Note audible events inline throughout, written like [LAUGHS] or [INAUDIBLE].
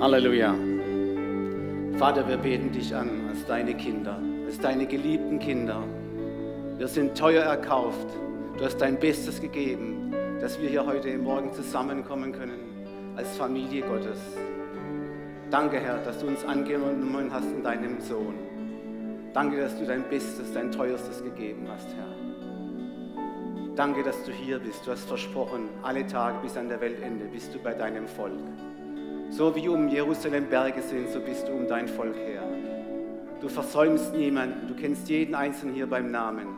Halleluja. Vater, wir beten dich an als deine Kinder, als deine geliebten Kinder. Wir sind teuer erkauft. Du hast dein Bestes gegeben, dass wir hier heute Morgen zusammenkommen können als Familie Gottes. Danke, Herr, dass du uns angenommen hast in deinem Sohn. Danke, dass du dein Bestes, dein Teuerstes gegeben hast, Herr. Danke, dass du hier bist. Du hast versprochen, alle Tage bis an der Weltende bist du bei deinem Volk. So wie um Jerusalem Berge sind, so bist du um dein Volk her. Du versäumst niemanden, du kennst jeden Einzelnen hier beim Namen,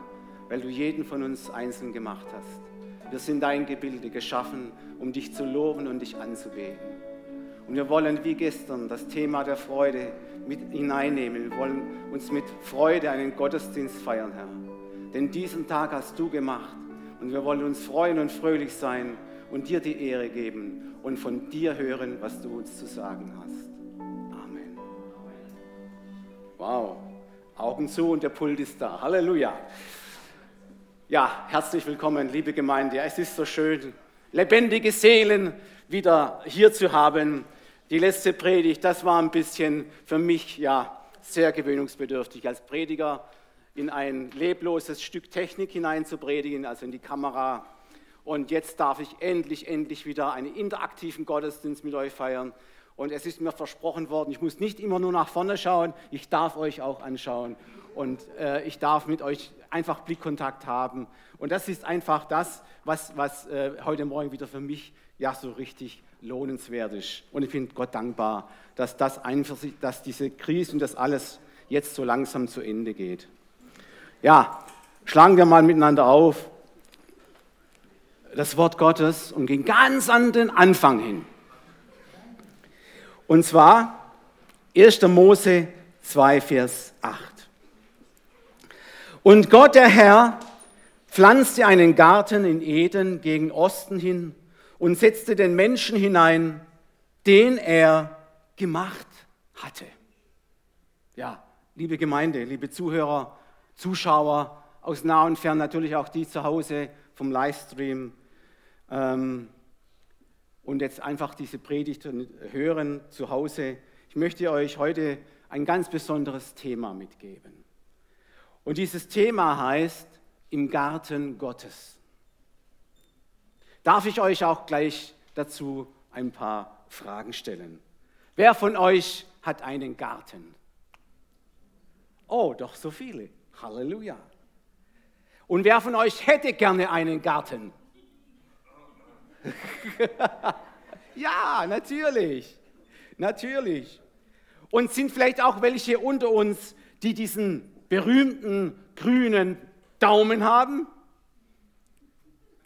weil du jeden von uns einzeln gemacht hast. Wir sind dein Gebilde geschaffen, um dich zu loben und dich anzubeten. Und wir wollen wie gestern das Thema der Freude mit hineinnehmen. Wir wollen uns mit Freude einen Gottesdienst feiern, Herr. Denn diesen Tag hast du gemacht. Und wir wollen uns freuen und fröhlich sein und dir die Ehre geben und von dir hören, was du uns zu sagen hast. Amen. Wow. Augen zu und der Pult ist da. Halleluja. Ja, herzlich willkommen, liebe Gemeinde. Es ist so schön, lebendige Seelen wieder hier zu haben. Die letzte Predigt, das war ein bisschen für mich ja sehr gewöhnungsbedürftig als Prediger in ein lebloses Stück Technik hinein zu predigen, also in die Kamera. Und jetzt darf ich endlich, endlich wieder einen interaktiven Gottesdienst mit euch feiern. Und es ist mir versprochen worden, ich muss nicht immer nur nach vorne schauen, ich darf euch auch anschauen. Und äh, ich darf mit euch einfach Blickkontakt haben. Und das ist einfach das, was, was äh, heute Morgen wieder für mich ja so richtig lohnenswert ist. Und ich bin Gott dankbar, dass das einfach, dass diese Krise und das alles jetzt so langsam zu Ende geht. Ja, schlagen wir mal miteinander auf das Wort Gottes und gehen ganz an den Anfang hin. Und zwar 1. Mose 2, Vers 8. Und Gott, der Herr, pflanzte einen Garten in Eden gegen Osten hin und setzte den Menschen hinein, den er gemacht hatte. Ja, liebe Gemeinde, liebe Zuhörer, Zuschauer aus nah und fern, natürlich auch die zu Hause vom Livestream ähm, und jetzt einfach diese Predigt hören zu Hause. Ich möchte euch heute ein ganz besonderes Thema mitgeben. Und dieses Thema heißt im Garten Gottes. Darf ich euch auch gleich dazu ein paar Fragen stellen? Wer von euch hat einen Garten? Oh, doch so viele. Halleluja. Und wer von euch hätte gerne einen Garten? [LAUGHS] ja, natürlich. Natürlich. Und sind vielleicht auch welche unter uns, die diesen berühmten grünen Daumen haben?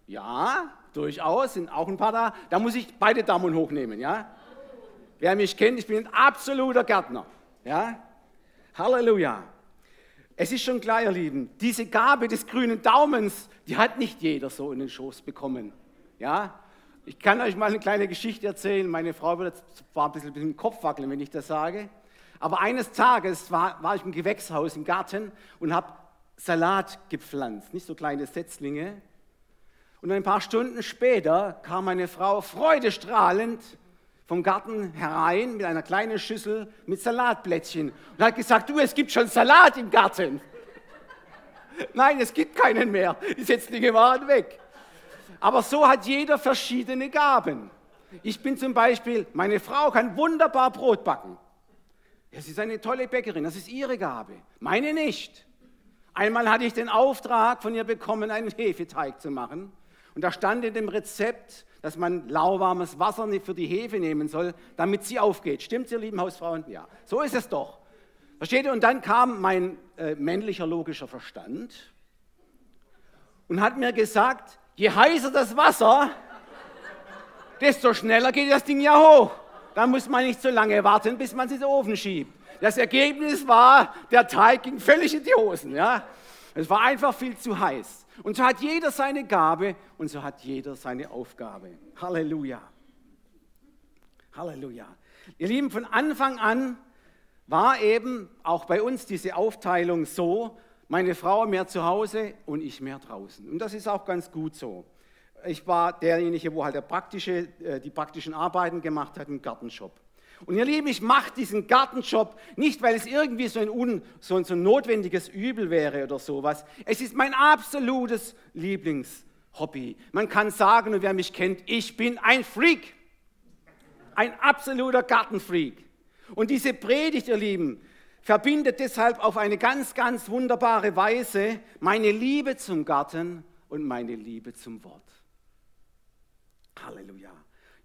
Ja, durchaus, sind auch ein paar da. Da muss ich beide Daumen hochnehmen, ja? Wer mich kennt, ich bin ein absoluter Gärtner, ja? Halleluja. Es ist schon klar, ihr Lieben, diese Gabe des grünen Daumens, die hat nicht jeder so in den Schoß bekommen, ja? Ich kann euch mal eine kleine Geschichte erzählen. Meine Frau wird zwar ein bisschen, bisschen im Kopf wackeln, wenn ich das sage. Aber eines Tages war, war ich im Gewächshaus im Garten und habe Salat gepflanzt, nicht so kleine Setzlinge. Und ein paar Stunden später kam meine Frau freudestrahlend vom Garten herein mit einer kleinen Schüssel mit Salatblättchen und hat gesagt, du, es gibt schon Salat im Garten. [LAUGHS] Nein, es gibt keinen mehr. Die Setzlinge waren weg. Aber so hat jeder verschiedene Gaben. Ich bin zum Beispiel, meine Frau kann wunderbar Brot backen. Das ist eine tolle Bäckerin, das ist ihre Gabe. Meine nicht. Einmal hatte ich den Auftrag von ihr bekommen, einen Hefeteig zu machen. Und da stand in dem Rezept, dass man lauwarmes Wasser für die Hefe nehmen soll, damit sie aufgeht. Stimmt, ihr lieben Hausfrauen? Ja, so ist es doch. Versteht ihr? Und dann kam mein äh, männlicher logischer Verstand und hat mir gesagt, Je heißer das Wasser, desto schneller geht das Ding ja hoch. Da muss man nicht so lange warten, bis man es in den Ofen schiebt. Das Ergebnis war, der Teig ging völlig in die Hosen. Ja? Es war einfach viel zu heiß. Und so hat jeder seine Gabe und so hat jeder seine Aufgabe. Halleluja. Halleluja. Ihr Lieben, von Anfang an war eben auch bei uns diese Aufteilung so, meine Frau mehr zu Hause und ich mehr draußen. Und das ist auch ganz gut so. Ich war derjenige, wo halt praktische, äh, die praktischen Arbeiten gemacht hat im Gartenshop. Und ihr Lieben, ich mache diesen Gartenjob nicht, weil es irgendwie so ein, un, so, ein, so ein notwendiges Übel wäre oder sowas. Es ist mein absolutes Lieblingshobby. Man kann sagen, und wer mich kennt, ich bin ein Freak. Ein absoluter Gartenfreak. Und diese Predigt, ihr Lieben, verbindet deshalb auf eine ganz, ganz wunderbare Weise meine Liebe zum Garten und meine Liebe zum Wort. Halleluja.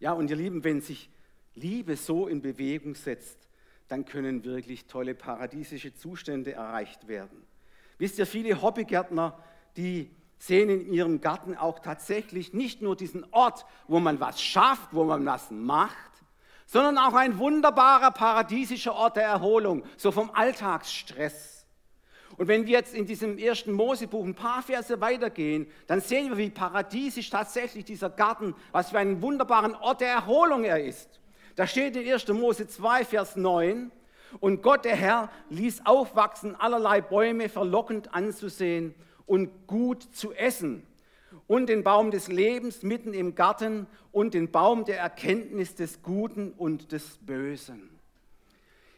Ja, und ihr Lieben, wenn sich Liebe so in Bewegung setzt, dann können wirklich tolle paradiesische Zustände erreicht werden. Wisst ihr, viele Hobbygärtner, die sehen in ihrem Garten auch tatsächlich nicht nur diesen Ort, wo man was schafft, wo man was macht, sondern auch ein wunderbarer paradiesischer Ort der Erholung, so vom Alltagsstress. Und wenn wir jetzt in diesem ersten Mosebuch ein paar Verse weitergehen, dann sehen wir, wie paradiesisch tatsächlich dieser Garten, was für einen wunderbaren Ort der Erholung er ist. Da steht in 1. Mose 2, Vers 9, und Gott der Herr ließ aufwachsen allerlei Bäume verlockend anzusehen und gut zu essen und den Baum des Lebens mitten im Garten und den Baum der Erkenntnis des Guten und des Bösen.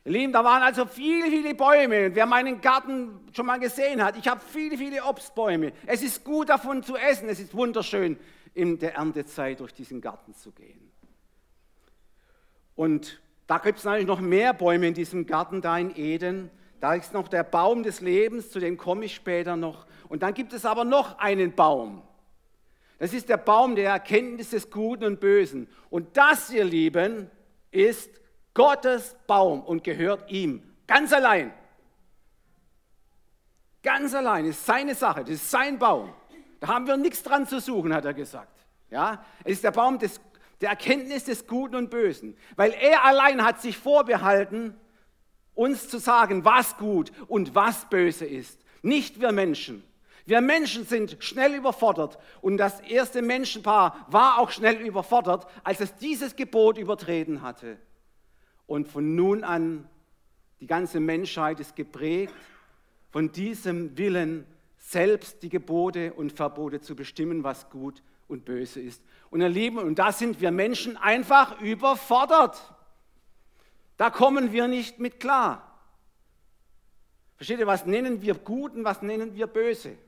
Ihr Lieben, da waren also viele, viele Bäume. wer meinen Garten schon mal gesehen hat, ich habe viele, viele Obstbäume. Es ist gut davon zu essen. Es ist wunderschön, in der Erntezeit durch diesen Garten zu gehen. Und da gibt es natürlich noch mehr Bäume in diesem Garten da in Eden. Da ist noch der Baum des Lebens, zu dem komme ich später noch. Und dann gibt es aber noch einen Baum. Das ist der Baum der Erkenntnis des Guten und Bösen. Und das, ihr Lieben, ist Gottes Baum und gehört ihm ganz allein. Ganz allein ist seine Sache, das ist sein Baum. Da haben wir nichts dran zu suchen, hat er gesagt. Ja, es ist der Baum des der Erkenntnis des Guten und Bösen, weil er allein hat sich vorbehalten, uns zu sagen, was gut und was böse ist. Nicht wir Menschen. Wir Menschen sind schnell überfordert und das erste Menschenpaar war auch schnell überfordert, als es dieses Gebot übertreten hatte. Und von nun an, die ganze Menschheit ist geprägt von diesem Willen, selbst die Gebote und Verbote zu bestimmen, was gut und böse ist. Und ihr Lieben, und da sind wir Menschen einfach überfordert. Da kommen wir nicht mit klar. Versteht ihr, was nennen wir gut und was nennen wir böse?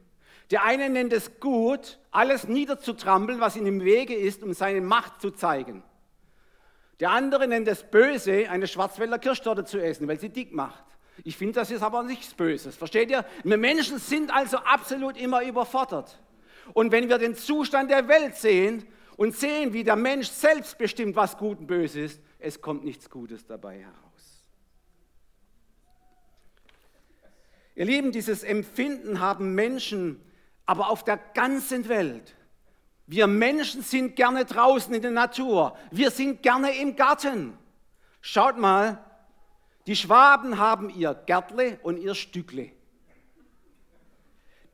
Der eine nennt es gut, alles niederzutrampeln, was ihm im Wege ist, um seine Macht zu zeigen. Der andere nennt es böse, eine Schwarzwälder Kirschtorte zu essen, weil sie dick macht. Ich finde, das ist aber nichts Böses. Versteht ihr? Wir Menschen sind also absolut immer überfordert. Und wenn wir den Zustand der Welt sehen, und sehen, wie der Mensch selbst bestimmt, was gut und böse ist, es kommt nichts Gutes dabei heraus. Ihr Lieben, dieses Empfinden haben Menschen, aber auf der ganzen Welt. Wir Menschen sind gerne draußen in der Natur. Wir sind gerne im Garten. Schaut mal, die Schwaben haben ihr Gärtle und ihr Stückle.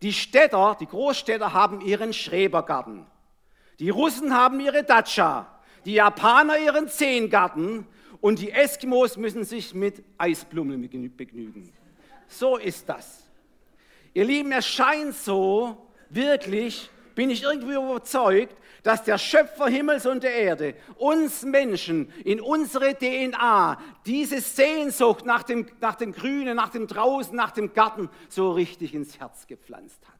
Die Städter, die Großstädter haben ihren Schrebergarten. Die Russen haben ihre Datscha, die Japaner ihren Zehngarten und die Eskimos müssen sich mit Eisblumen begnügen. So ist das. Ihr Lieben, es scheint so, wirklich, bin ich irgendwie überzeugt, dass der Schöpfer Himmels und der Erde uns Menschen in unsere DNA diese Sehnsucht nach dem, nach dem Grünen, nach dem Draußen, nach dem Garten so richtig ins Herz gepflanzt hat.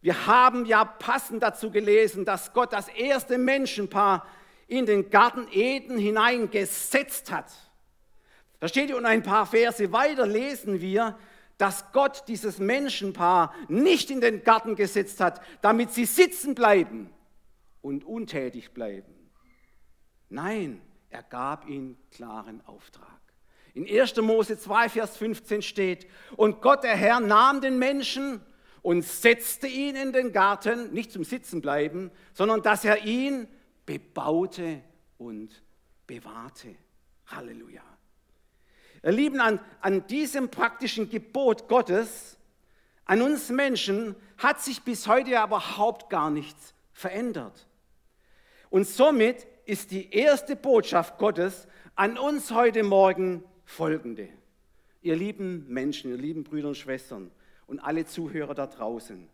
Wir haben ja passend dazu gelesen, dass Gott das erste Menschenpaar in den Garten Eden hineingesetzt hat. Da steht und ein paar Verse weiter lesen wir, dass Gott dieses Menschenpaar nicht in den Garten gesetzt hat, damit sie sitzen bleiben und untätig bleiben. Nein, er gab ihnen klaren Auftrag. In 1. Mose 2, Vers 15 steht, und Gott der Herr nahm den Menschen und setzte ihn in den Garten, nicht zum Sitzen bleiben, sondern dass er ihn bebaute und bewahrte. Halleluja. Ihr Lieben, an, an diesem praktischen Gebot Gottes, an uns Menschen, hat sich bis heute ja überhaupt gar nichts verändert. Und somit ist die erste Botschaft Gottes an uns heute Morgen folgende. Ihr lieben Menschen, ihr lieben Brüder und Schwestern, und alle Zuhörer da draußen.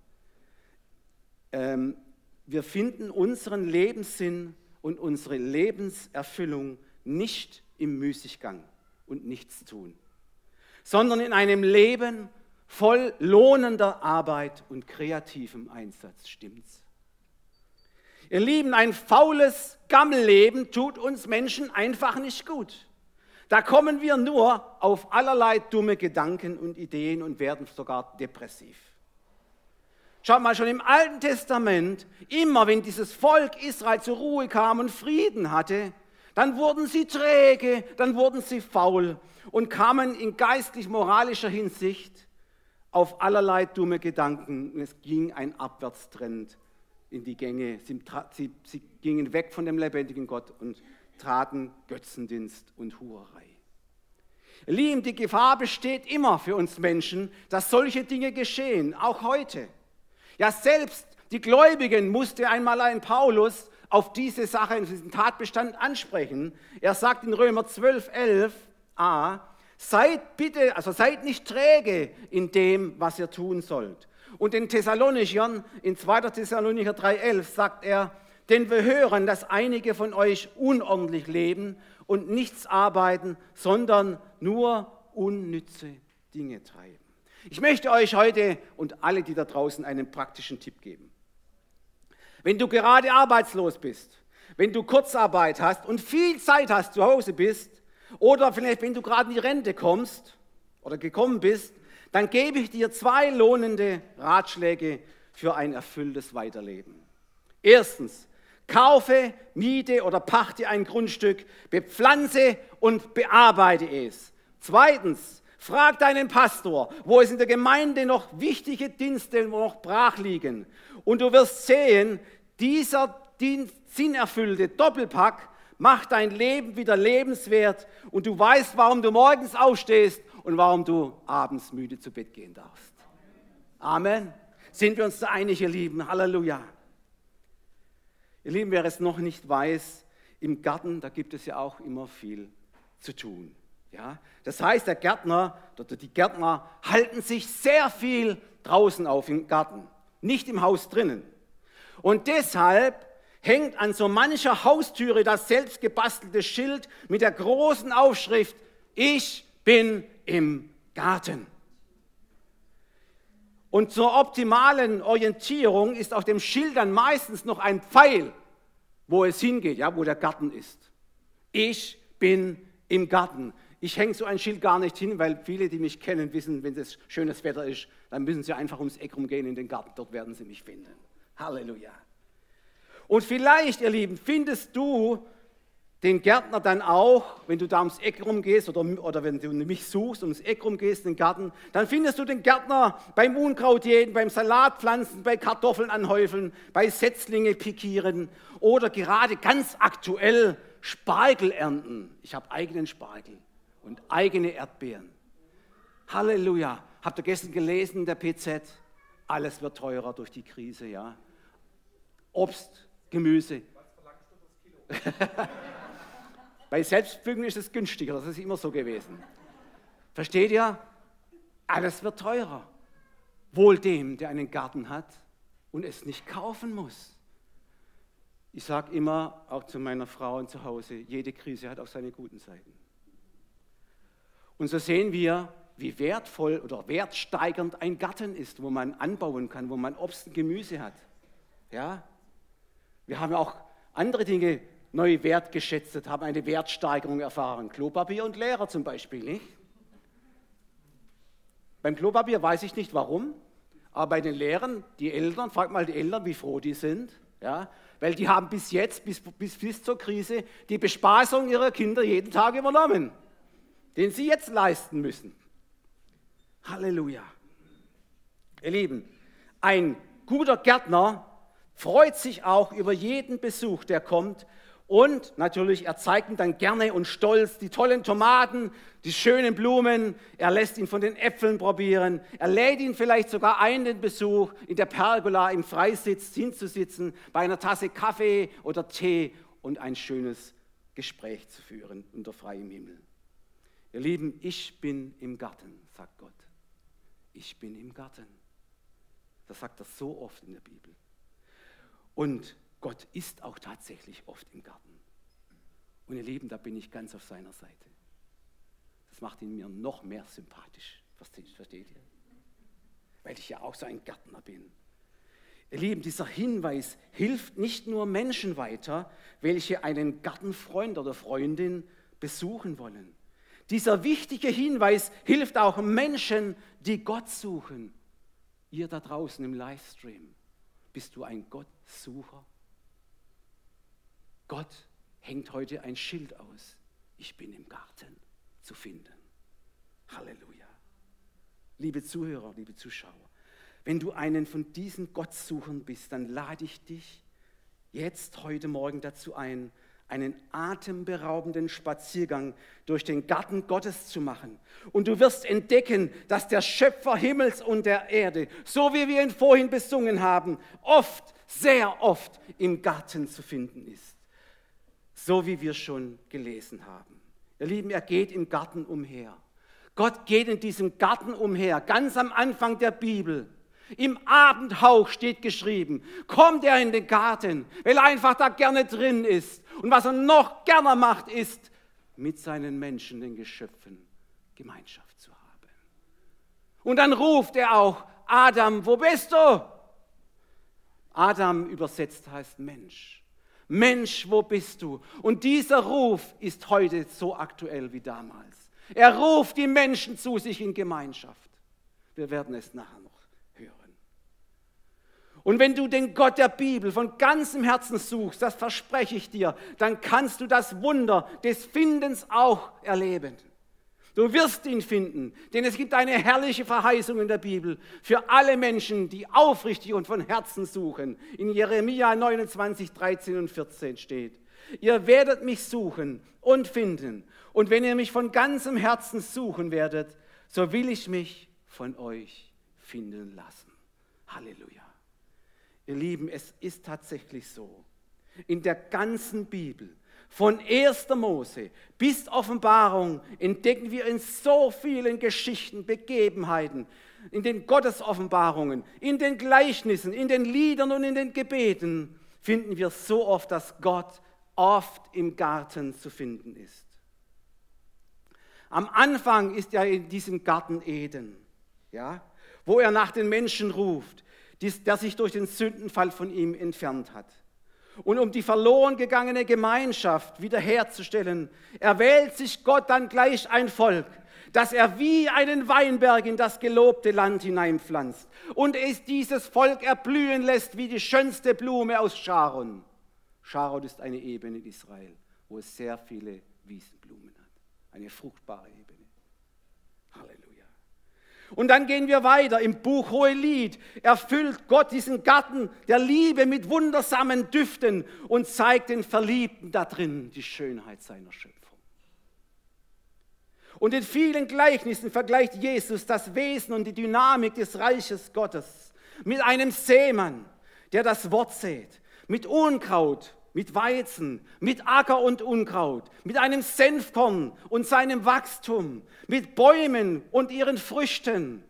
Ähm, wir finden unseren Lebenssinn und unsere Lebenserfüllung nicht im Müßiggang und Nichtstun, sondern in einem Leben voll lohnender Arbeit und kreativem Einsatz. Stimmt's? Ihr Lieben, ein faules Gammelleben tut uns Menschen einfach nicht gut. Da kommen wir nur auf allerlei dumme Gedanken und Ideen und werden sogar depressiv. Schaut mal, schon im Alten Testament, immer wenn dieses Volk Israel zur Ruhe kam und Frieden hatte, dann wurden sie träge, dann wurden sie faul und kamen in geistlich-moralischer Hinsicht auf allerlei dumme Gedanken. Es ging ein Abwärtstrend in die Gänge. Sie, sie, sie gingen weg von dem lebendigen Gott und traten Götzendienst und Hurerei. Lieben, die Gefahr besteht immer für uns Menschen, dass solche Dinge geschehen, auch heute. Ja, selbst die Gläubigen musste einmal ein Paulus auf diese Sache, in diesen Tatbestand ansprechen. Er sagt in Römer 12, 11a, seid bitte, also seid nicht träge in dem, was ihr tun sollt. Und den Thessalonichern, in 2. Thessalonicher 3,11 sagt er, denn wir hören, dass einige von euch unordentlich leben und nichts arbeiten, sondern nur unnütze Dinge treiben. Ich möchte euch heute und alle, die da draußen, einen praktischen Tipp geben. Wenn du gerade arbeitslos bist, wenn du Kurzarbeit hast und viel Zeit hast, zu Hause bist, oder vielleicht wenn du gerade in die Rente kommst oder gekommen bist, dann gebe ich dir zwei lohnende Ratschläge für ein erfülltes Weiterleben. Erstens, kaufe, miete oder pachte ein Grundstück, bepflanze und bearbeite es. Zweitens, frag deinen Pastor, wo es in der Gemeinde noch wichtige Dienste noch brach liegen. Und du wirst sehen, dieser sinnerfüllte Doppelpack macht dein Leben wieder lebenswert und du weißt, warum du morgens aufstehst und warum du abends müde zu Bett gehen darfst. Amen. Sind wir uns da einig, ihr Lieben? Halleluja. Ihr Lieben, wer es noch nicht weiß, im Garten, da gibt es ja auch immer viel zu tun. Ja? Das heißt, der Gärtner oder die Gärtner halten sich sehr viel draußen auf im Garten, nicht im Haus drinnen. Und deshalb hängt an so mancher Haustüre das selbst gebastelte Schild mit der großen Aufschrift, ich bin im Garten. Und zur optimalen Orientierung ist auf dem Schild dann meistens noch ein Pfeil, wo es hingeht, ja, wo der Garten ist. Ich bin im Garten. Ich hänge so ein Schild gar nicht hin, weil viele, die mich kennen, wissen, wenn es schönes Wetter ist, dann müssen sie einfach ums Eck rumgehen in den Garten. Dort werden sie mich finden. Halleluja. Und vielleicht, ihr Lieben, findest du den Gärtner dann auch, wenn du da ums Eck rumgehst oder, oder wenn du mich suchst, ums Eck rumgehst, den Garten, dann findest du den Gärtner beim Unkraut jäten, beim Salatpflanzen, bei Kartoffeln anhäufeln, bei Setzlinge pikieren oder gerade ganz aktuell Spargel ernten. Ich habe eigenen Spargel und eigene Erdbeeren. Halleluja. Habt ihr gestern gelesen in der PZ? Alles wird teurer durch die Krise, ja. Obst, Gemüse. [LAUGHS] Bei Selbstpflügen ist es günstiger, das ist immer so gewesen. Versteht ihr? Alles wird teurer. Wohl dem, der einen Garten hat und es nicht kaufen muss. Ich sage immer, auch zu meiner Frau zu Hause, jede Krise hat auch seine guten Seiten. Und so sehen wir, wie wertvoll oder wertsteigernd ein Garten ist, wo man anbauen kann, wo man Obst und Gemüse hat. Ja? Wir haben auch andere Dinge neu wertgeschätzt, haben eine Wertsteigerung erfahren. Klopapier und Lehrer zum Beispiel, nicht? Beim Klopapier weiß ich nicht warum, aber bei den Lehrern, die Eltern, frag mal die Eltern, wie froh die sind, ja? weil die haben bis jetzt, bis, bis, bis zur Krise, die Bespaßung ihrer Kinder jeden Tag übernommen, den sie jetzt leisten müssen. Halleluja. Ihr Lieben, ein guter Gärtner freut sich auch über jeden Besuch, der kommt und natürlich, er zeigt ihm dann gerne und stolz die tollen Tomaten, die schönen Blumen. Er lässt ihn von den Äpfeln probieren. Er lädt ihn vielleicht sogar ein, den Besuch in der Pergola im Freisitz hinzusitzen, bei einer Tasse Kaffee oder Tee und ein schönes Gespräch zu führen unter freiem Himmel. Ihr Lieben, ich bin im Garten, sagt Gott. Ich bin im Garten. Das sagt er so oft in der Bibel. Und Gott ist auch tatsächlich oft im Garten. Und ihr Lieben, da bin ich ganz auf seiner Seite. Das macht ihn mir noch mehr sympathisch. Versteht ihr? Weil ich ja auch so ein Gärtner bin. Ihr Lieben, dieser Hinweis hilft nicht nur Menschen weiter, welche einen Gartenfreund oder Freundin besuchen wollen. Dieser wichtige Hinweis hilft auch Menschen, die Gott suchen. Ihr da draußen im Livestream, bist du ein Gottsucher? Gott hängt heute ein Schild aus. Ich bin im Garten zu finden. Halleluja. Liebe Zuhörer, liebe Zuschauer, wenn du einen von diesen Gottsuchern bist, dann lade ich dich jetzt heute Morgen dazu ein, einen atemberaubenden Spaziergang durch den Garten Gottes zu machen. Und du wirst entdecken, dass der Schöpfer Himmels und der Erde, so wie wir ihn vorhin besungen haben, oft, sehr oft im Garten zu finden ist. So wie wir schon gelesen haben. Ihr Lieben, er geht im Garten umher. Gott geht in diesem Garten umher, ganz am Anfang der Bibel. Im Abendhauch steht geschrieben, kommt er in den Garten, weil er einfach da gerne drin ist. Und was er noch gerne macht, ist, mit seinen Menschen, den Geschöpfen, Gemeinschaft zu haben. Und dann ruft er auch, Adam, wo bist du? Adam übersetzt heißt Mensch. Mensch, wo bist du? Und dieser Ruf ist heute so aktuell wie damals. Er ruft die Menschen zu sich in Gemeinschaft. Wir werden es nachher und wenn du den Gott der Bibel von ganzem Herzen suchst, das verspreche ich dir, dann kannst du das Wunder des Findens auch erleben. Du wirst ihn finden, denn es gibt eine herrliche Verheißung in der Bibel für alle Menschen, die aufrichtig und von Herzen suchen. In Jeremia 29, 13 und 14 steht, ihr werdet mich suchen und finden. Und wenn ihr mich von ganzem Herzen suchen werdet, so will ich mich von euch finden lassen. Halleluja. Ihr Lieben, es ist tatsächlich so. In der ganzen Bibel, von 1. Mose bis Offenbarung, entdecken wir in so vielen Geschichten, Begebenheiten, in den Gottesoffenbarungen, in den Gleichnissen, in den Liedern und in den Gebeten, finden wir so oft, dass Gott oft im Garten zu finden ist. Am Anfang ist er in diesem Garten Eden, ja, wo er nach den Menschen ruft der sich durch den Sündenfall von ihm entfernt hat. Und um die verloren gegangene Gemeinschaft wiederherzustellen, erwählt sich Gott dann gleich ein Volk, das er wie einen Weinberg in das gelobte Land hineinpflanzt und es dieses Volk erblühen lässt wie die schönste Blume aus Sharon. Sharon ist eine Ebene in Israel, wo es sehr viele Wiesenblumen hat, eine fruchtbare Ebene. Und dann gehen wir weiter. Im Buch Hohelied erfüllt Gott diesen Garten der Liebe mit wundersamen Düften und zeigt den Verliebten da drin die Schönheit seiner Schöpfung. Und in vielen Gleichnissen vergleicht Jesus das Wesen und die Dynamik des Reiches Gottes mit einem Seemann, der das Wort sät, mit Unkraut, mit Weizen, mit Acker und Unkraut, mit einem Senfkorn und seinem Wachstum, mit Bäumen und ihren Früchten,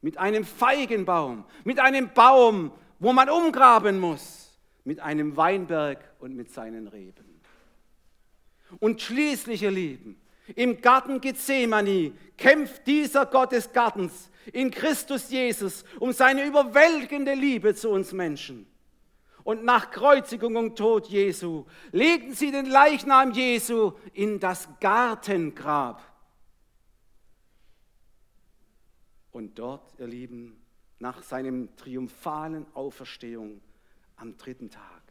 mit einem Feigenbaum, mit einem Baum, wo man umgraben muss, mit einem Weinberg und mit seinen Reben. Und schließlich, ihr Lieben, im Garten Gethsemane kämpft dieser Gott des Gartens in Christus Jesus um seine überwältigende Liebe zu uns Menschen und nach Kreuzigung und Tod Jesu legten sie den Leichnam Jesu in das Gartengrab. Und dort, ihr Lieben, nach seinem triumphalen Auferstehung am dritten Tag,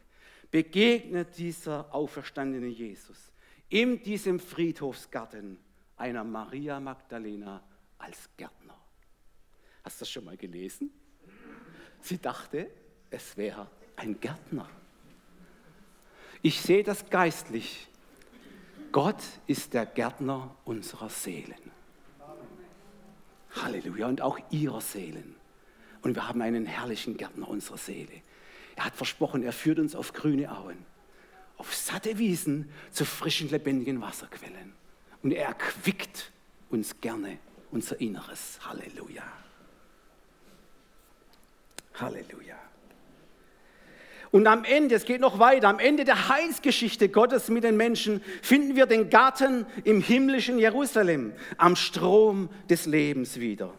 begegnet dieser auferstandene Jesus in diesem Friedhofsgarten einer Maria Magdalena als Gärtner. Hast du das schon mal gelesen? Sie dachte, es wäre ein Gärtner. Ich sehe das geistlich. Gott ist der Gärtner unserer Seelen. Halleluja. Und auch ihrer Seelen. Und wir haben einen herrlichen Gärtner unserer Seele. Er hat versprochen, er führt uns auf grüne Auen, auf satte Wiesen zu frischen, lebendigen Wasserquellen. Und er erquickt uns gerne unser Inneres. Halleluja. Halleluja. Und am Ende, es geht noch weiter, am Ende der Heilsgeschichte Gottes mit den Menschen finden wir den Garten im himmlischen Jerusalem, am Strom des Lebens wieder.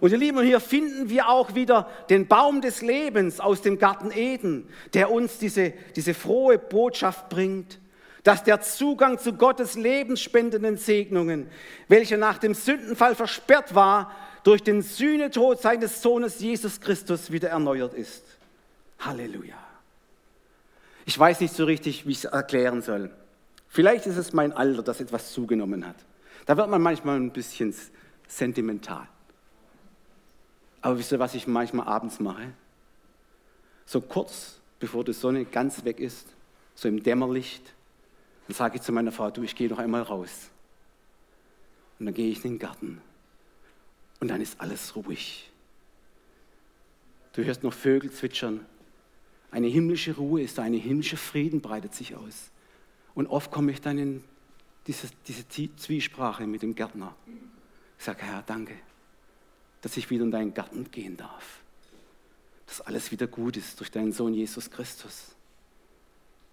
Und ihr Lieben, hier finden wir auch wieder den Baum des Lebens aus dem Garten Eden, der uns diese, diese frohe Botschaft bringt, dass der Zugang zu Gottes lebensspendenden Segnungen, welcher nach dem Sündenfall versperrt war, durch den Sühnetod seines Sohnes Jesus Christus wieder erneuert ist. Halleluja. Ich weiß nicht so richtig, wie ich es erklären soll. Vielleicht ist es mein Alter, das etwas zugenommen hat. Da wird man manchmal ein bisschen sentimental. Aber wisst ihr, was ich manchmal abends mache? So kurz bevor die Sonne ganz weg ist, so im Dämmerlicht, dann sage ich zu meiner Frau, du, ich gehe noch einmal raus. Und dann gehe ich in den Garten. Und dann ist alles ruhig. Du hörst noch Vögel zwitschern. Eine himmlische Ruhe ist da, eine himmlische Frieden breitet sich aus. Und oft komme ich dann in diese, diese Zwiesprache mit dem Gärtner. Ich sage, Herr, danke dass ich wieder in deinen Garten gehen darf. Dass alles wieder gut ist durch deinen Sohn Jesus Christus.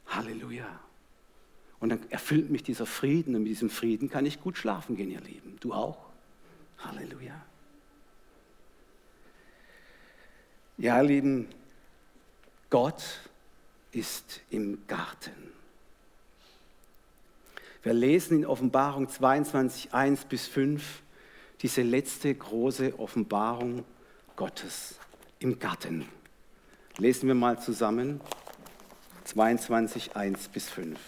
Halleluja. Und dann erfüllt mich dieser Frieden und mit diesem Frieden kann ich gut schlafen gehen, ihr Lieben. Du auch? Halleluja. Ja, ihr Lieben, Gott ist im Garten. Wir lesen in Offenbarung 22, 1 bis 5, diese letzte große Offenbarung Gottes im Garten. Lesen wir mal zusammen 22, 1 bis 5.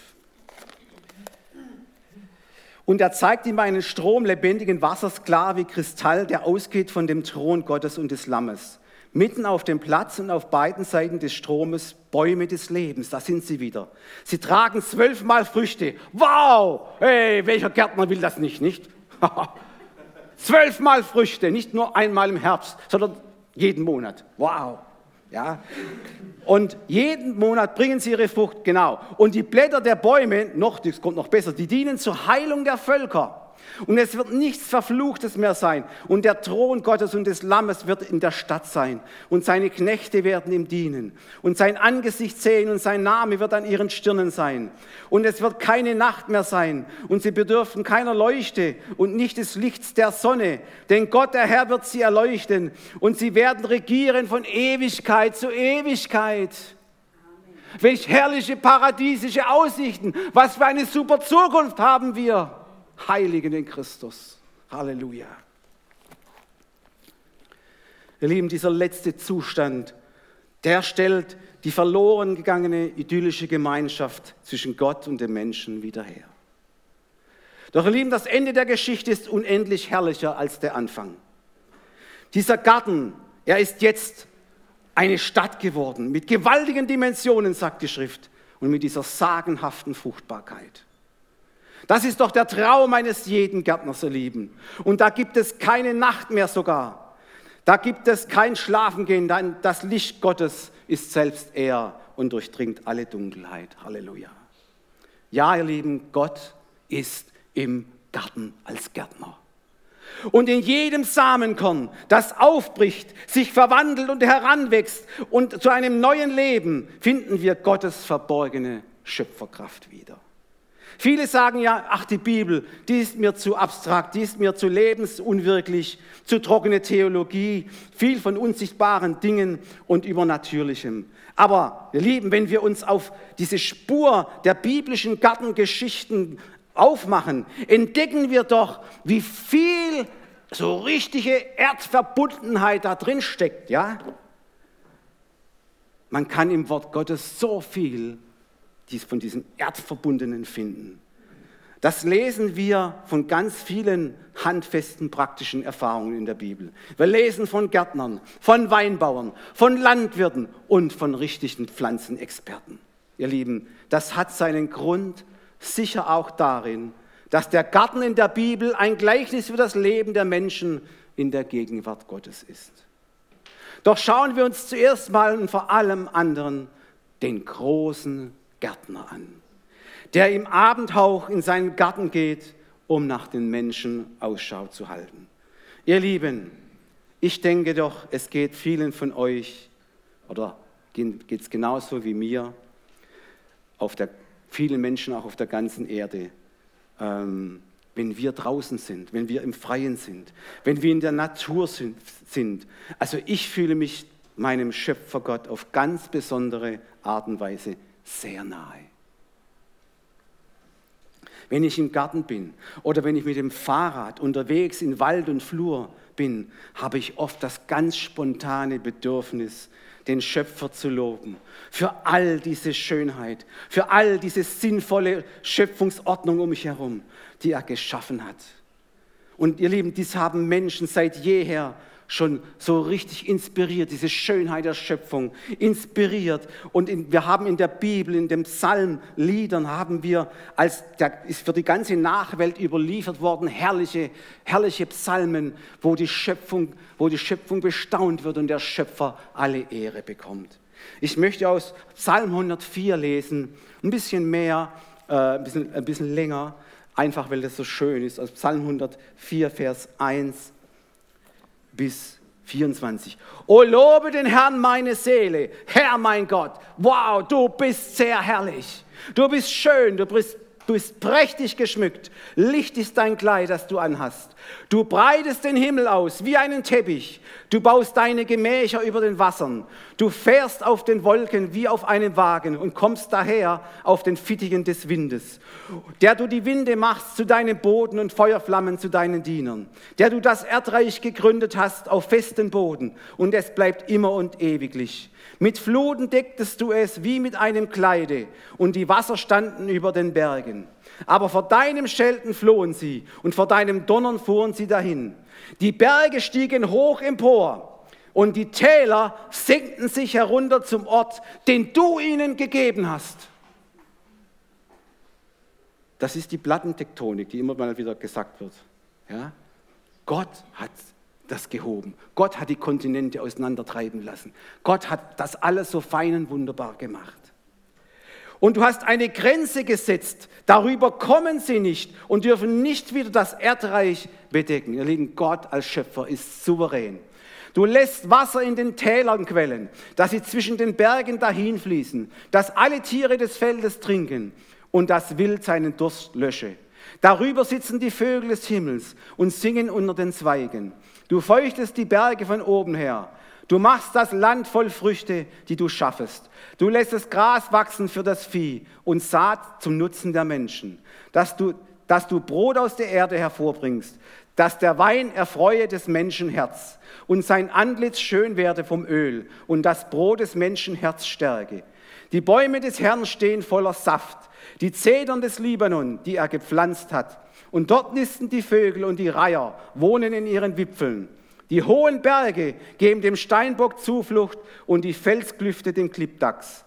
Und er zeigt ihm einen Strom lebendigen Wassers klar wie Kristall, der ausgeht von dem Thron Gottes und des Lammes. Mitten auf dem Platz und auf beiden Seiten des Stromes Bäume des Lebens, da sind sie wieder. Sie tragen zwölfmal Früchte. Wow! Hey, welcher Gärtner will das nicht, nicht? [LAUGHS] Zwölfmal Früchte, nicht nur einmal im Herbst, sondern jeden Monat. Wow. Ja. Und jeden Monat bringen sie ihre Frucht, genau. Und die Blätter der Bäume, noch, das kommt noch besser, die dienen zur Heilung der Völker. Und es wird nichts Verfluchtes mehr sein. Und der Thron Gottes und des Lammes wird in der Stadt sein. Und seine Knechte werden ihm dienen. Und sein Angesicht sehen und sein Name wird an ihren Stirnen sein. Und es wird keine Nacht mehr sein. Und sie bedürfen keiner Leuchte und nicht des Lichts der Sonne. Denn Gott, der Herr, wird sie erleuchten. Und sie werden regieren von Ewigkeit zu Ewigkeit. Welch herrliche paradiesische Aussichten. Was für eine super Zukunft haben wir. Heiligen in Christus. Halleluja. Ihr Lieben, dieser letzte Zustand, der stellt die verloren gegangene idyllische Gemeinschaft zwischen Gott und dem Menschen wieder her. Doch ihr Lieben, das Ende der Geschichte ist unendlich herrlicher als der Anfang. Dieser Garten, er ist jetzt eine Stadt geworden mit gewaltigen Dimensionen, sagt die Schrift, und mit dieser sagenhaften Fruchtbarkeit. Das ist doch der Traum eines jeden Gärtners, ihr Lieben. Und da gibt es keine Nacht mehr sogar. Da gibt es kein Schlafengehen. Das Licht Gottes ist selbst er und durchdringt alle Dunkelheit. Halleluja. Ja, ihr Lieben, Gott ist im Garten als Gärtner. Und in jedem Samenkorn, das aufbricht, sich verwandelt und heranwächst und zu einem neuen Leben, finden wir Gottes verborgene Schöpferkraft wieder. Viele sagen ja, ach die Bibel, die ist mir zu abstrakt, die ist mir zu lebensunwirklich, zu trockene Theologie, viel von unsichtbaren Dingen und Übernatürlichem. Aber, ihr Lieben, wenn wir uns auf diese Spur der biblischen Gartengeschichten aufmachen, entdecken wir doch, wie viel so richtige Erdverbundenheit da drin steckt, ja? Man kann im Wort Gottes so viel dies von diesen Erdverbundenen finden. Das lesen wir von ganz vielen handfesten praktischen Erfahrungen in der Bibel. Wir lesen von Gärtnern, von Weinbauern, von Landwirten und von richtigen Pflanzenexperten. Ihr Lieben, das hat seinen Grund sicher auch darin, dass der Garten in der Bibel ein Gleichnis für das Leben der Menschen in der Gegenwart Gottes ist. Doch schauen wir uns zuerst mal und vor allem anderen den großen Gärtner an, der im Abendhauch in seinen Garten geht, um nach den Menschen Ausschau zu halten. Ihr Lieben, ich denke doch, es geht vielen von euch oder geht es genauso wie mir, auf der, vielen Menschen auch auf der ganzen Erde. Ähm, wenn wir draußen sind, wenn wir im Freien sind, wenn wir in der Natur sind. Also ich fühle mich meinem Schöpfer Gott auf ganz besondere Art und Weise sehr nahe. Wenn ich im Garten bin oder wenn ich mit dem Fahrrad unterwegs in Wald und Flur bin, habe ich oft das ganz spontane Bedürfnis, den Schöpfer zu loben. Für all diese Schönheit, für all diese sinnvolle Schöpfungsordnung um mich herum, die er geschaffen hat. Und ihr Lieben, dies haben Menschen seit jeher schon so richtig inspiriert, diese Schönheit der Schöpfung inspiriert. Und in, wir haben in der Bibel, in den Psalmliedern, haben wir, als der, ist für die ganze Nachwelt überliefert worden, herrliche, herrliche Psalmen, wo die, Schöpfung, wo die Schöpfung bestaunt wird und der Schöpfer alle Ehre bekommt. Ich möchte aus Psalm 104 lesen, ein bisschen mehr, äh, ein, bisschen, ein bisschen länger, einfach weil das so schön ist, aus Psalm 104, Vers 1 bis 24. O lobe den Herrn meine Seele, Herr mein Gott, wow, du bist sehr herrlich, du bist schön, du bist Du bist prächtig geschmückt. Licht ist dein Kleid, das du anhast. Du breitest den Himmel aus wie einen Teppich. Du baust deine Gemächer über den Wassern. Du fährst auf den Wolken wie auf einem Wagen und kommst daher auf den Fittigen des Windes. Der du die Winde machst zu deinem Boden und Feuerflammen zu deinen Dienern. Der du das Erdreich gegründet hast auf festen Boden und es bleibt immer und ewiglich. Mit Fluten decktest du es wie mit einem Kleide, und die Wasser standen über den Bergen. Aber vor deinem Schelten flohen sie, und vor deinem Donnern fuhren sie dahin. Die Berge stiegen hoch empor, und die Täler senkten sich herunter zum Ort, den du ihnen gegeben hast. Das ist die Plattentektonik, die immer mal wieder gesagt wird. Ja? Gott hat das gehoben. Gott hat die Kontinente auseinandertreiben lassen. Gott hat das alles so fein und wunderbar gemacht. Und du hast eine Grenze gesetzt. Darüber kommen sie nicht und dürfen nicht wieder das Erdreich bedecken. Ihr Lieben, Gott als Schöpfer ist souverän. Du lässt Wasser in den Tälern quellen, dass sie zwischen den Bergen dahinfließen, dass alle Tiere des Feldes trinken und das Wild seinen Durst lösche. Darüber sitzen die Vögel des Himmels und singen unter den Zweigen. Du feuchtest die Berge von oben her. Du machst das Land voll Früchte, die du schaffest. Du lässt das Gras wachsen für das Vieh und Saat zum Nutzen der Menschen. Dass du, dass du Brot aus der Erde hervorbringst, dass der Wein erfreue des Menschen Herz und sein Antlitz schön werde vom Öl und das Brot des Menschen Herz stärke. Die Bäume des Herrn stehen voller Saft, die Zedern des Libanon, die er gepflanzt hat. Und dort nisten die Vögel und die Reiher, wohnen in ihren Wipfeln. Die hohen Berge geben dem Steinbock Zuflucht und die Felsklüfte den Klippdachs.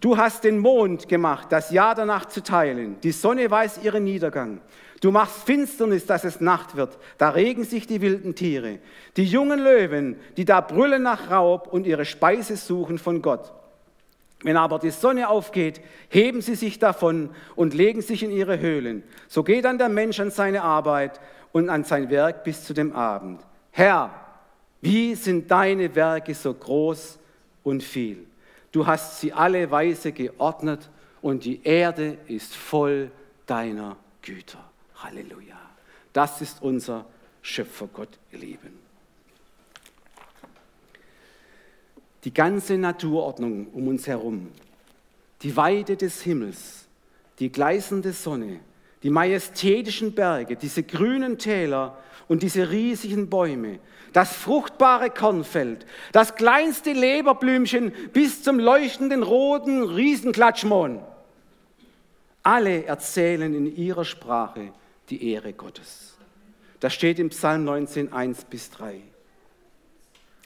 Du hast den Mond gemacht, das Jahr der Nacht zu teilen. Die Sonne weiß ihren Niedergang. Du machst Finsternis, dass es Nacht wird. Da regen sich die wilden Tiere. Die jungen Löwen, die da brüllen nach Raub und ihre Speise suchen von Gott. Wenn aber die Sonne aufgeht, heben sie sich davon und legen sich in ihre Höhlen. So geht dann der Mensch an seine Arbeit und an sein Werk bis zu dem Abend. Herr, wie sind deine Werke so groß und viel? Du hast sie alle weise geordnet und die Erde ist voll deiner Güter. Halleluja. Das ist unser Schöpfergott, ihr Lieben. Die ganze Naturordnung um uns herum, die Weite des Himmels, die gleißende Sonne, die majestätischen Berge, diese grünen Täler und diese riesigen Bäume, das fruchtbare Kornfeld, das kleinste Leberblümchen bis zum leuchtenden roten Riesenklatschmohn. Alle erzählen in ihrer Sprache die Ehre Gottes. Das steht im Psalm 19, 1 bis 3.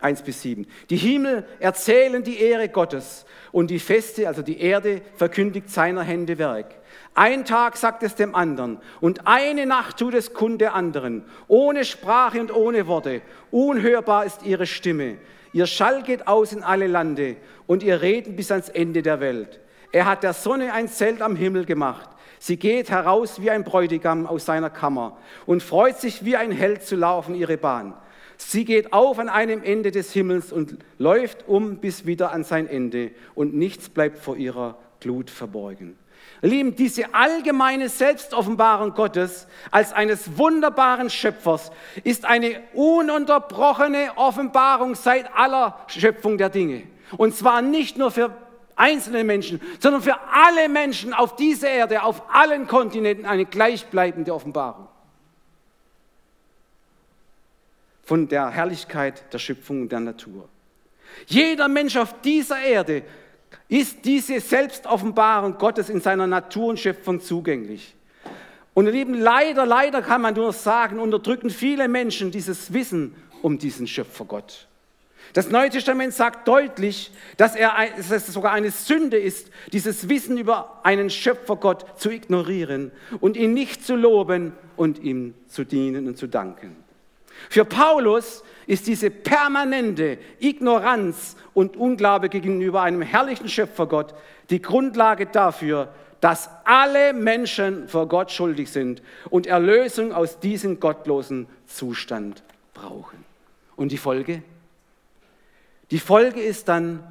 1 bis 7. Die Himmel erzählen die Ehre Gottes und die Feste, also die Erde, verkündigt seiner Hände Werk. Ein Tag sagt es dem anderen und eine Nacht tut es kund der anderen, ohne Sprache und ohne Worte. Unhörbar ist ihre Stimme. Ihr Schall geht aus in alle Lande und ihr Reden bis ans Ende der Welt. Er hat der Sonne ein Zelt am Himmel gemacht. Sie geht heraus wie ein Bräutigam aus seiner Kammer und freut sich wie ein Held zu laufen ihre Bahn. Sie geht auf an einem Ende des Himmels und läuft um bis wieder an sein Ende und nichts bleibt vor ihrer Glut verborgen. Lieben, diese allgemeine Selbstoffenbarung Gottes als eines wunderbaren Schöpfers ist eine ununterbrochene Offenbarung seit aller Schöpfung der Dinge. Und zwar nicht nur für einzelne Menschen, sondern für alle Menschen auf dieser Erde, auf allen Kontinenten eine gleichbleibende Offenbarung. Von der Herrlichkeit der Schöpfung und der Natur. Jeder Mensch auf dieser Erde ist diese Selbstoffenbarung Gottes in seiner Natur und Schöpfung zugänglich. Und ihr Lieben, leider, leider kann man nur sagen, unterdrücken viele Menschen dieses Wissen um diesen Schöpfer Gott. Das Neue Testament sagt deutlich, dass, er, dass es sogar eine Sünde ist, dieses Wissen über einen Schöpfer Gott zu ignorieren und ihn nicht zu loben und ihm zu dienen und zu danken. Für Paulus ist diese permanente Ignoranz und Unglaube gegenüber einem herrlichen Schöpfergott die Grundlage dafür, dass alle Menschen vor Gott schuldig sind und Erlösung aus diesem gottlosen Zustand brauchen. Und die Folge? Die Folge ist dann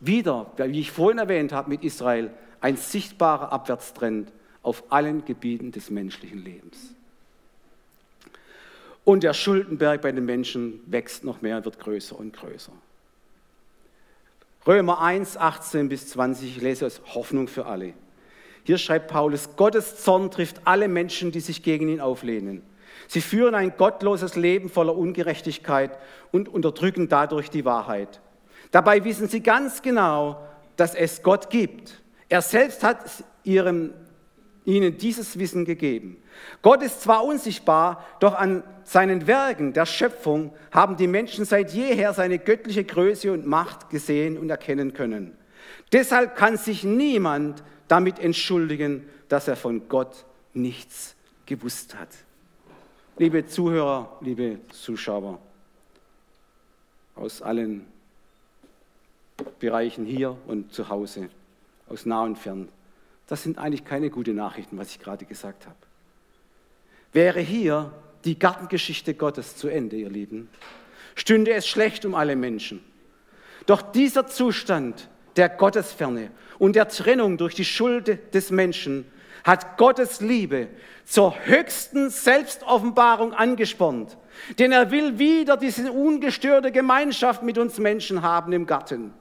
wieder, wie ich vorhin erwähnt habe mit Israel, ein sichtbarer Abwärtstrend auf allen Gebieten des menschlichen Lebens. Und der Schuldenberg bei den Menschen wächst noch mehr, wird größer und größer. Römer 1, 18 bis 20, ich lese es, Hoffnung für alle. Hier schreibt Paulus, Gottes Zorn trifft alle Menschen, die sich gegen ihn auflehnen. Sie führen ein gottloses Leben voller Ungerechtigkeit und unterdrücken dadurch die Wahrheit. Dabei wissen sie ganz genau, dass es Gott gibt. Er selbst hat ihrem ihnen dieses Wissen gegeben. Gott ist zwar unsichtbar, doch an seinen Werken der Schöpfung haben die Menschen seit jeher seine göttliche Größe und Macht gesehen und erkennen können. Deshalb kann sich niemand damit entschuldigen, dass er von Gott nichts gewusst hat. Liebe Zuhörer, liebe Zuschauer aus allen Bereichen hier und zu Hause, aus nah und fern, das sind eigentlich keine guten Nachrichten, was ich gerade gesagt habe. Wäre hier die Gartengeschichte Gottes zu Ende, ihr Lieben, stünde es schlecht um alle Menschen. Doch dieser Zustand der Gottesferne und der Trennung durch die Schuld des Menschen hat Gottes Liebe zur höchsten Selbstoffenbarung angespornt. Denn er will wieder diese ungestörte Gemeinschaft mit uns Menschen haben im Garten.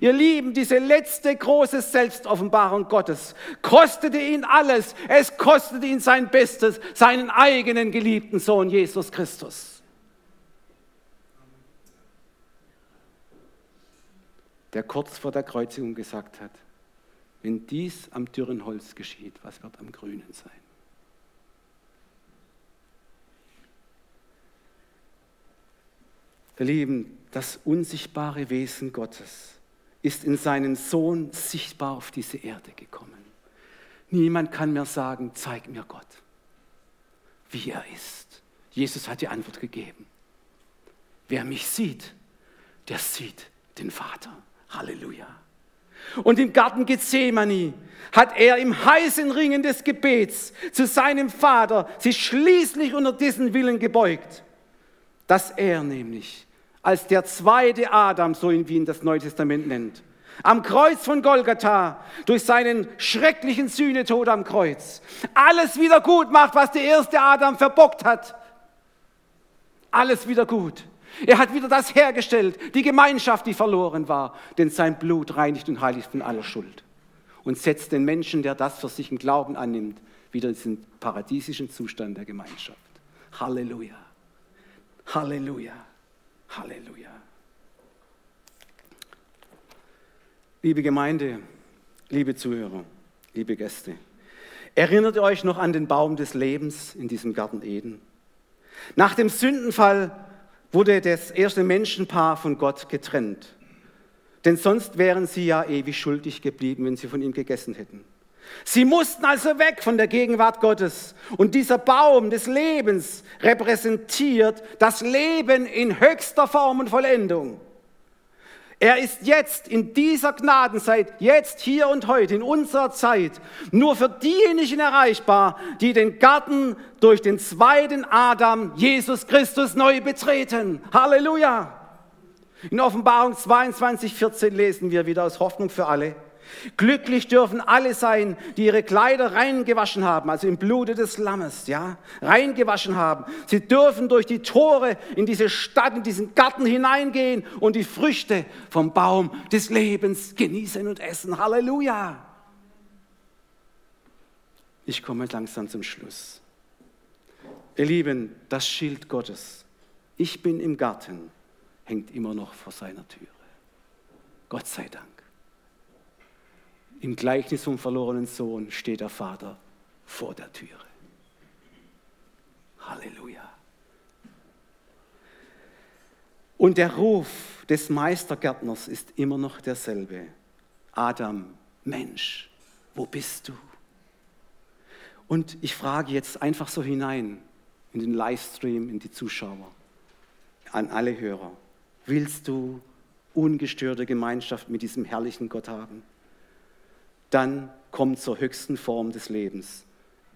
Ihr Lieben, diese letzte große Selbstoffenbarung Gottes kostete ihn alles. Es kostete ihn sein Bestes, seinen eigenen geliebten Sohn Jesus Christus. Der kurz vor der Kreuzigung gesagt hat, wenn dies am dürren Holz geschieht, was wird am grünen sein? Ihr Lieben, das unsichtbare Wesen Gottes ist in seinen Sohn sichtbar auf diese Erde gekommen. Niemand kann mir sagen, zeig mir Gott, wie er ist. Jesus hat die Antwort gegeben. Wer mich sieht, der sieht den Vater. Halleluja. Und im Garten Gethsemane hat er im heißen Ringen des Gebets zu seinem Vater sich schließlich unter diesen Willen gebeugt, dass er nämlich als der zweite Adam, so wie ihn das Neue Testament nennt. Am Kreuz von Golgatha, durch seinen schrecklichen Sühnetod am Kreuz, alles wieder gut macht, was der erste Adam verbockt hat. Alles wieder gut. Er hat wieder das hergestellt, die Gemeinschaft, die verloren war, denn sein Blut reinigt und heiligt von aller Schuld und setzt den Menschen, der das für sich im Glauben annimmt, wieder in den paradiesischen Zustand der Gemeinschaft. Halleluja. Halleluja. Halleluja. Liebe Gemeinde, liebe Zuhörer, liebe Gäste, erinnert ihr euch noch an den Baum des Lebens in diesem Garten Eden? Nach dem Sündenfall wurde das erste Menschenpaar von Gott getrennt. Denn sonst wären sie ja ewig schuldig geblieben, wenn sie von ihm gegessen hätten. Sie mussten also weg von der Gegenwart Gottes. Und dieser Baum des Lebens repräsentiert das Leben in höchster Form und Vollendung. Er ist jetzt in dieser Gnadenzeit, jetzt, hier und heute, in unserer Zeit, nur für diejenigen erreichbar, die den Garten durch den zweiten Adam, Jesus Christus, neu betreten. Halleluja! In Offenbarung 22, 14 lesen wir wieder aus Hoffnung für alle. Glücklich dürfen alle sein, die ihre Kleider reingewaschen haben, also im Blute des Lammes, ja, reingewaschen haben. Sie dürfen durch die Tore in diese Stadt, in diesen Garten hineingehen und die Früchte vom Baum des Lebens genießen und essen. Halleluja! Ich komme langsam zum Schluss. Ihr Lieben, das Schild Gottes, ich bin im Garten, hängt immer noch vor seiner Türe. Gott sei Dank. Im Gleichnis vom verlorenen Sohn steht der Vater vor der Türe. Halleluja. Und der Ruf des Meistergärtners ist immer noch derselbe. Adam, Mensch, wo bist du? Und ich frage jetzt einfach so hinein in den Livestream, in die Zuschauer, an alle Hörer. Willst du ungestörte Gemeinschaft mit diesem herrlichen Gott haben? Dann kommt zur höchsten Form des Lebens,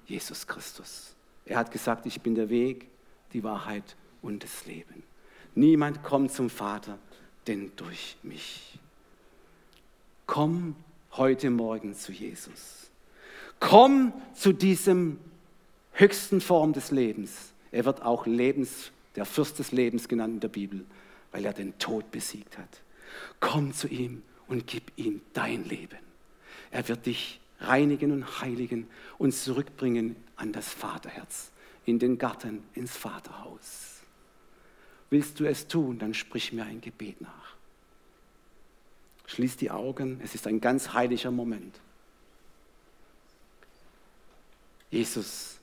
Jesus Christus. Er hat gesagt, ich bin der Weg, die Wahrheit und das Leben. Niemand kommt zum Vater, denn durch mich. Komm heute Morgen zu Jesus. Komm zu diesem höchsten Form des Lebens. Er wird auch Lebens, der Fürst des Lebens genannt in der Bibel, weil er den Tod besiegt hat. Komm zu ihm und gib ihm dein Leben. Er wird dich reinigen und heiligen und zurückbringen an das Vaterherz, in den Garten, ins Vaterhaus. Willst du es tun, dann sprich mir ein Gebet nach. Schließ die Augen, es ist ein ganz heiliger Moment. Jesus,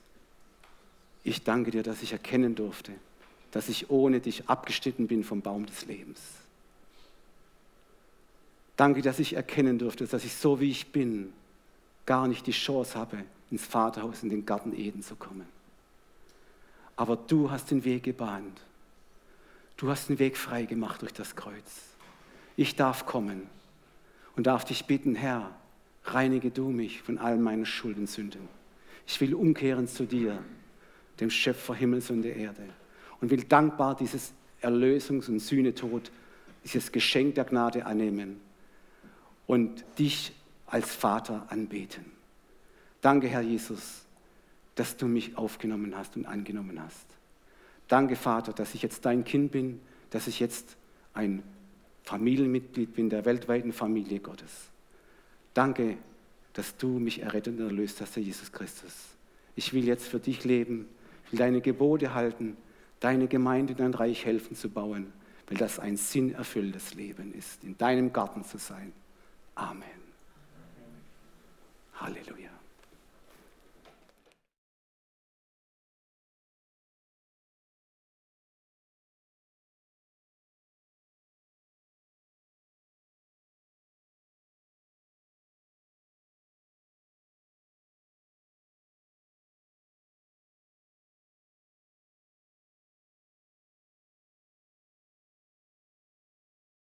ich danke dir, dass ich erkennen durfte, dass ich ohne dich abgeschnitten bin vom Baum des Lebens. Danke, dass ich erkennen durfte, dass ich so wie ich bin, gar nicht die Chance habe, ins Vaterhaus, in den Garten Eden zu kommen. Aber du hast den Weg gebahnt. Du hast den Weg frei gemacht durch das Kreuz. Ich darf kommen und darf dich bitten, Herr, reinige du mich von all meinen Schuld und Sünden. Ich will umkehren zu dir, dem Schöpfer Himmels und der Erde, und will dankbar dieses Erlösungs- und Sühnetod, dieses Geschenk der Gnade annehmen und dich als Vater anbeten. Danke, Herr Jesus, dass du mich aufgenommen hast und angenommen hast. Danke, Vater, dass ich jetzt dein Kind bin, dass ich jetzt ein Familienmitglied bin der weltweiten Familie Gottes. Danke, dass du mich errettet und erlöst hast, Herr Jesus Christus. Ich will jetzt für dich leben, will deine Gebote halten, deine Gemeinde, dein Reich helfen zu bauen, weil das ein sinnerfülltes Leben ist, in deinem Garten zu sein. Amen. Halleluja.